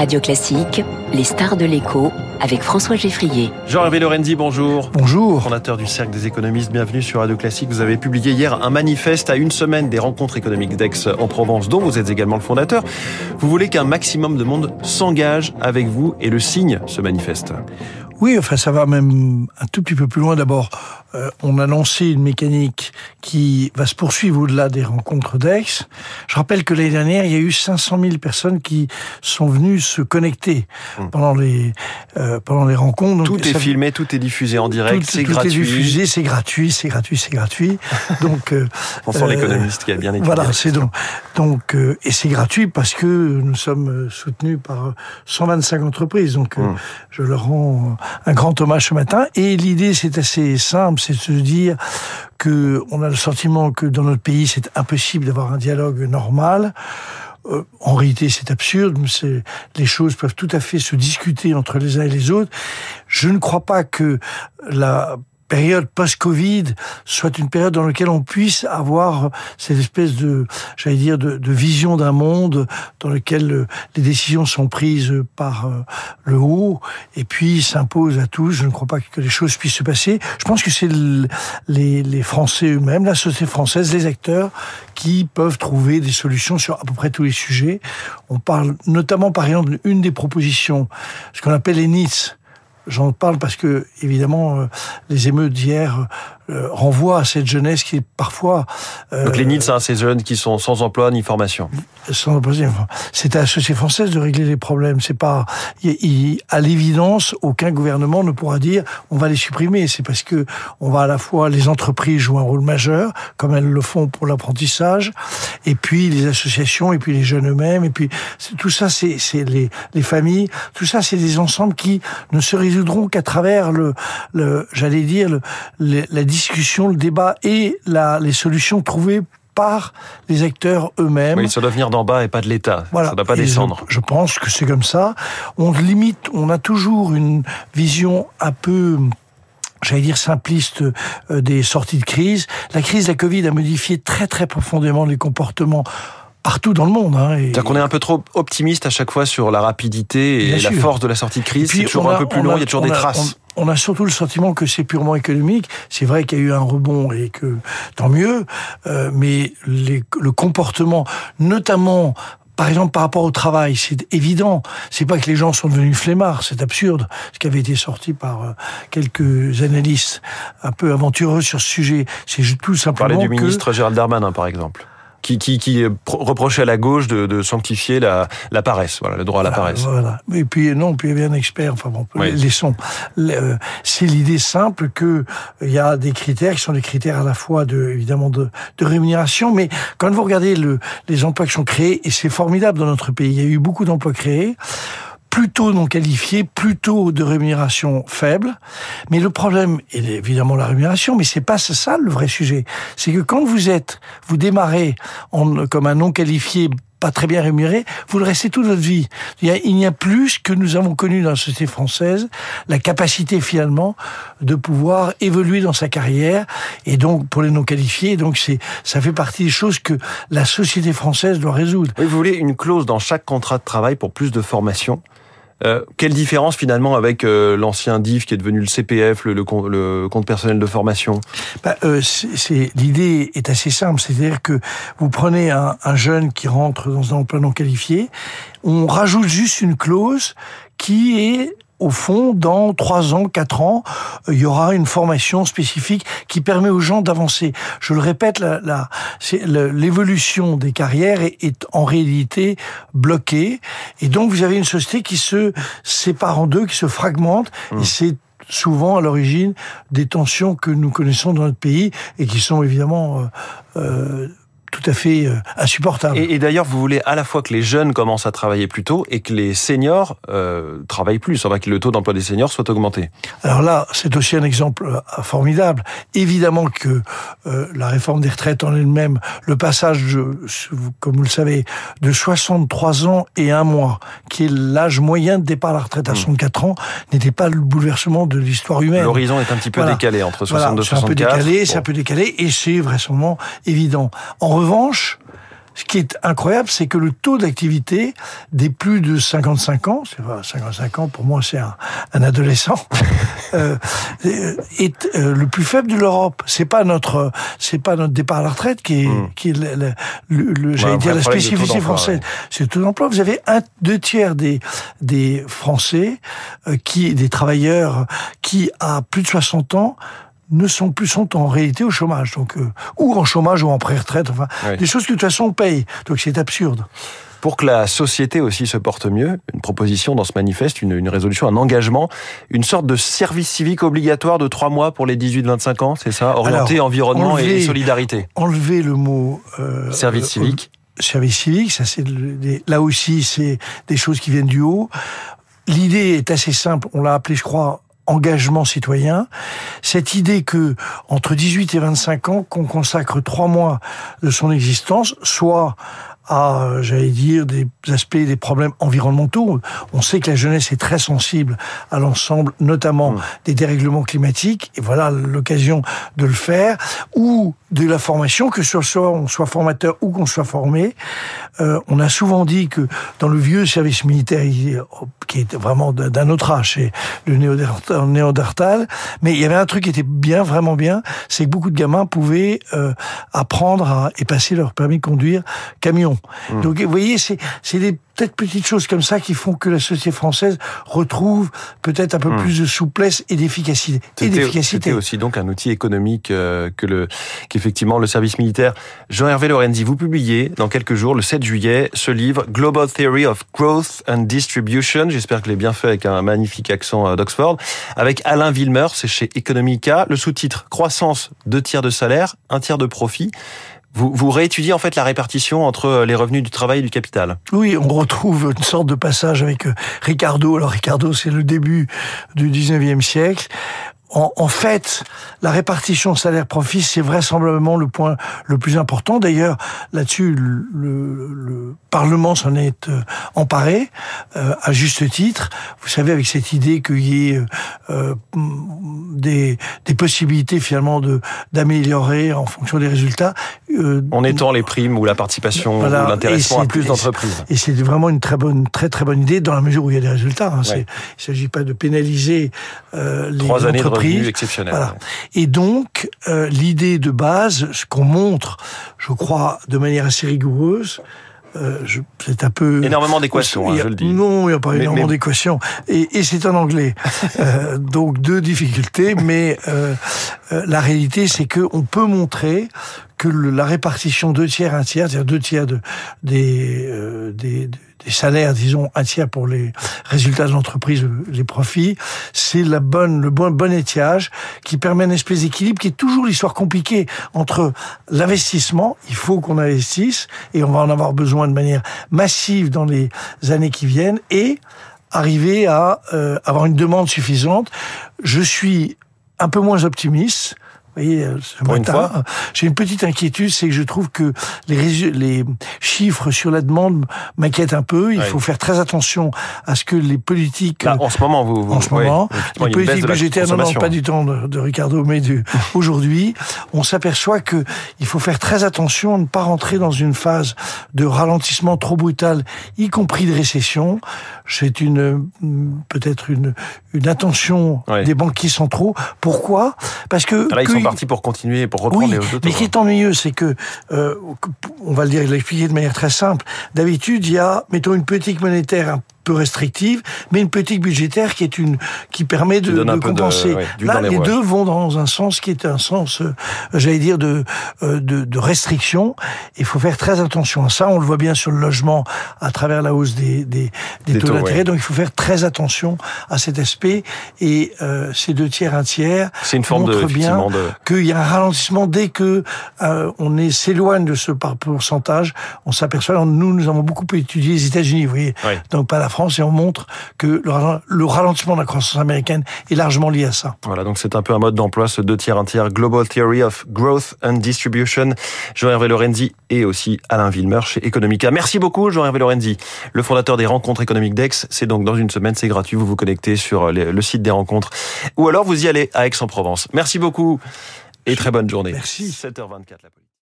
Radio Classique, les stars de l'écho avec François Geffrier. Jean-Hervé Lorenzi, bonjour. Bonjour. Fondateur du Cercle des économistes, bienvenue sur Radio Classique. Vous avez publié hier un manifeste à une semaine des rencontres économiques d'Aix en Provence, dont vous êtes également le fondateur. Vous voulez qu'un maximum de monde s'engage avec vous et le signe ce manifeste? Oui, enfin ça va même un tout petit peu plus loin. D'abord, euh, on a lancé une mécanique qui va se poursuivre au-delà des rencontres d'Aix. Je rappelle que l'année dernière, il y a eu 500 000 personnes qui sont venues se connecter mmh. pendant les euh, pendant les rencontres. tout est filmé, tout est diffusé en direct, c'est gratuit. Tout est diffusé, c'est gratuit, c'est gratuit, c'est gratuit. Donc, euh, on sent l'économiste qui a bien étudié. Voilà, c'est donc donc euh, et c'est gratuit parce que nous sommes soutenus par 125 entreprises. Donc, mmh. je leur rends un grand hommage ce matin. Et l'idée, c'est assez simple, c'est de se dire que on a le sentiment que dans notre pays, c'est impossible d'avoir un dialogue normal. Euh, en réalité, c'est absurde. Les choses peuvent tout à fait se discuter entre les uns et les autres. Je ne crois pas que la période post-Covid soit une période dans laquelle on puisse avoir cette espèce de, j'allais dire, de, de vision d'un monde dans lequel euh, les décisions sont prises par euh, le haut et puis s'imposent à tous. Je ne crois pas que les choses puissent se passer. Je pense que c'est les, les Français eux-mêmes, la société française, les acteurs qui peuvent trouver des solutions sur à peu près tous les sujets. On parle notamment, par exemple, une des propositions, ce qu'on appelle les NITS, J'en parle parce que, évidemment, euh, les émeutes d'hier euh, renvoient à cette jeunesse qui est parfois... Euh, Donc les NIDS, hein, ces jeunes qui sont sans emploi ni formation. Sans emploi, c'est à la société française de régler les problèmes. C'est pas... à l'évidence, aucun gouvernement ne pourra dire on va les supprimer. C'est parce que on va à la fois... Les entreprises jouent un rôle majeur, comme elles le font pour l'apprentissage, et puis les associations, et puis les jeunes eux-mêmes, et puis tout ça, c'est les, les familles. Tout ça, c'est des ensembles qui ne se résoudront qu'à travers le, le j'allais dire, le, la discussion, le débat et la, les solutions trouvées par les acteurs eux-mêmes. Oui, ça doit venir d'en bas et pas de l'État. Voilà. Ça ne doit pas descendre. Je, je, pense que c'est comme ça. On limite, on a toujours une vision un peu j'allais dire simpliste euh, des sorties de crise. La crise de la Covid a modifié très très profondément les comportements partout dans le monde. Hein, C'est-à-dire qu'on est un peu trop optimiste à chaque fois sur la rapidité et la force de la sortie de crise. C'est toujours un peu plus long, il y a toujours des traces. On, a surtout le sentiment que c'est purement économique. C'est vrai qu'il y a eu un rebond et que tant mieux, euh, mais les, le comportement, notamment par exemple, par rapport au travail, c'est évident. C'est pas que les gens sont devenus flemmards, c'est absurde. Ce qui avait été sorti par euh, quelques analystes un peu aventureux sur ce sujet, c'est tout simplement. Parler du ministre Gérald Darmanin, par exemple qui, qui, qui reprochait à la gauche de, de sanctifier la, la, paresse, voilà, le droit à la paresse. Voilà. Et puis non, puis il y avait un expert. Enfin bon, oui. laissons. Euh, c'est l'idée simple que euh, il y a des critères qui sont des critères à la fois de évidemment de, de rémunération, mais quand vous regardez le, les emplois qui sont créés, et c'est formidable dans notre pays, il y a eu beaucoup d'emplois créés plutôt non qualifiés, plutôt de rémunération faible. Mais le problème est évidemment la rémunération, mais c'est pas ça le vrai sujet. C'est que quand vous êtes, vous démarrez en, comme un non qualifié pas très bien rémunéré, vous le restez toute votre vie. Il n'y a, plus que nous avons connu dans la société française, la capacité finalement de pouvoir évoluer dans sa carrière, et donc pour les non qualifiés, donc c'est ça fait partie des choses que la société française doit résoudre. vous voulez une clause dans chaque contrat de travail pour plus de formation? Euh, quelle différence finalement avec euh, l'ancien DIF qui est devenu le CPF, le, compte personnel de formation? Bah, euh, L'idée est assez simple, c'est-à-dire que vous prenez un jeune qui rentre dans un emploi non qualifié, on rajoute juste une clause qui est au fond, dans trois ans, quatre ans, il y aura une formation spécifique qui permet aux gens d'avancer. Je le répète, l'évolution des carrières est, en réalité bloquée. Et donc, vous avez une société qui se sépare en deux, qui se fragmente. Et mmh. c'est souvent à l'origine des tensions que nous connaissons dans notre pays et qui sont évidemment euh, euh tout à fait euh, insupportable. Et, et d'ailleurs, vous voulez à la fois que les jeunes commencent à travailler plus tôt et que les seniors euh, travaillent plus, enfin que le taux d'emploi des seniors soit augmenté. Alors là, c'est aussi un exemple euh, formidable. Évidemment que euh, la réforme des retraites en elle-même, le passage, de, comme vous le savez, de 63 ans et un mois, qui est l'âge moyen de départ à la retraite à 64 hmm. ans, n'était pas le bouleversement de l'histoire humaine. L'horizon est un petit peu décalé entre 62 et 64. C'est un peu décalé, c'est un peu décalé, et c'est vraisemblablement évident. En revanche, ce qui est incroyable, c'est que le taux d'activité des plus de 55 ans, c'est pas 55 ans pour moi, c'est un, un, adolescent, euh, est euh, le plus faible de l'Europe. C'est pas notre, c'est pas notre départ à la retraite qui est, mmh. qui est le, le, le j'allais dire la spécificité française. Ouais. C'est le taux d'emploi. Vous avez un deux tiers des des Français euh, qui, des travailleurs qui à plus de 60 ans ne sont plus sont en réalité au chômage, donc euh, ou en chômage ou en pré-retraite, enfin oui. des choses que de toute façon on paye. Donc c'est absurde. Pour que la société aussi se porte mieux, une proposition dans ce manifeste, une, une résolution, un engagement, une sorte de service civique obligatoire de trois mois pour les 18-25 ans, c'est ça? Orienté Alors, environnement enlever, et solidarité. Enlever le mot euh, service civique. Euh, service civique, ça c'est là aussi c'est des choses qui viennent du haut. L'idée est assez simple. On l'a appelé, je crois, engagement citoyen, cette idée que entre 18 et 25 ans, qu'on consacre trois mois de son existence, soit à, j'allais dire, des aspects, des problèmes environnementaux. On sait que la jeunesse est très sensible à l'ensemble, notamment mmh. des dérèglements climatiques, et voilà l'occasion de le faire, ou de la formation, que ce soit on soit formateur ou qu'on soit formé. Euh, on a souvent dit que dans le vieux service militaire, qui était vraiment d'un autre âge, c'est le néandertal, mais il y avait un truc qui était bien, vraiment bien, c'est que beaucoup de gamins pouvaient euh, apprendre à, et passer leur permis de conduire camion. Mmh. Donc vous voyez, c'est des peut-être petites choses comme ça qui font que la société française retrouve peut-être un peu mmh. plus de souplesse et d'efficacité. C'était aussi donc un outil économique euh, que le qu'effectivement le service militaire. Jean-Hervé Lorenzi, vous publiez dans quelques jours, le 7 juillet, ce livre Global Theory of Growth and Distribution. J'espère que je l'ai bien fait avec un magnifique accent euh, d'Oxford. Avec Alain Vilmer, c'est chez Economica. Le sous-titre Croissance, deux tiers de salaire, un tiers de profit. Vous, vous réétudiez en fait la répartition entre les revenus du travail et du capital? Oui, on retrouve une sorte de passage avec euh, Ricardo. Alors Ricardo, c'est le début du 19e siècle en, en, fait, la répartition salaire-profit, c'est vraisemblablement le point le plus important. D'ailleurs, là-dessus, le, le, le, Parlement s'en est euh, emparé, euh, à juste titre. Vous savez, avec cette idée qu'il y ait euh, des, des, possibilités finalement de d'améliorer en fonction des résultats. Euh, en étant les primes ou la participation voilà, ou l'intéressement à plus d'entreprises. Et c'est vraiment une très bonne, très très bonne idée dans la mesure où il y a des résultats. Hein. Ouais. Il ne s'agit pas de pénaliser les Trois années entreprises. De exceptionnel. Voilà. Et donc, euh, l'idée de base, ce qu'on montre, je crois, de manière assez rigoureuse, euh, c'est un peu énormément d'équations, hein, je le dis. Non, il n'y a pas mais, énormément mais... d'équations, et, et c'est en anglais. euh, donc deux difficultés, mais euh, la réalité, c'est que on peut montrer que le, la répartition deux tiers un tiers, c'est-à-dire deux tiers de des, des, des salaires, disons un tiers pour les résultats de l'entreprise, les profits, c'est la bonne, le bon, bon étiage qui permet une espèce d'équilibre qui est toujours l'histoire compliquée entre l'investissement, il faut qu'on investisse et on va en avoir besoin de manière massive dans les années qui viennent et arriver à euh, avoir une demande suffisante. Je suis un peu moins optimiste vous voyez, ce Pour matin, j'ai une petite inquiétude, c'est que je trouve que les, les chiffres sur la demande m'inquiètent un peu. Il faut faire très attention à ce que les politiques... Là, en ce moment, vous... vous en ce moment, oui, les politiques budgétaires, non, non, pas du temps de, de Ricardo, mais aujourd'hui, on s'aperçoit que il faut faire très attention à ne pas rentrer dans une phase de ralentissement trop brutal, y compris de récession. C'est une peut-être une, une attention des banquiers centraux. Pourquoi? Parce que... Là, ils sont partis pour continuer, pour reprendre oui, les taux. Mais ce qui est ennuyeux, c'est que, euh, on va le dire, l'expliquer de manière très simple. D'habitude, il y a, mettons, une politique monétaire peu restrictive, mais une politique budgétaire qui est une qui permet de, de compenser. De, ouais, Là, les, les deux vont dans un sens qui est un sens, euh, j'allais dire, de, euh, de, de restriction. Il faut faire très attention à ça. On le voit bien sur le logement à travers la hausse des, des, des, des taux, taux d'intérêt. Ouais. Donc, il faut faire très attention à cet aspect. Et euh, ces deux tiers, un tiers, c'est une forme montre de, bien de... qu'il y a un ralentissement dès que euh, on s'éloigne de ce pourcentage. On s'aperçoit. Nous, nous avons beaucoup étudié les États-Unis, vous voyez, ouais. donc pas la France et on montre que le ralentissement de la croissance américaine est largement lié à ça. Voilà, donc c'est un peu un mode d'emploi, ce deux tiers, un tiers, Global Theory of Growth and Distribution. Jean-Hervé Lorenzi et aussi Alain Villemeur chez Economica. Merci beaucoup, Jean-Hervé Lorenzi, le fondateur des rencontres économiques d'Aix. C'est donc dans une semaine, c'est gratuit. Vous vous connectez sur le site des rencontres ou alors vous y allez à Aix-en-Provence. Merci beaucoup et très bonne journée. Merci. 7h24 la police.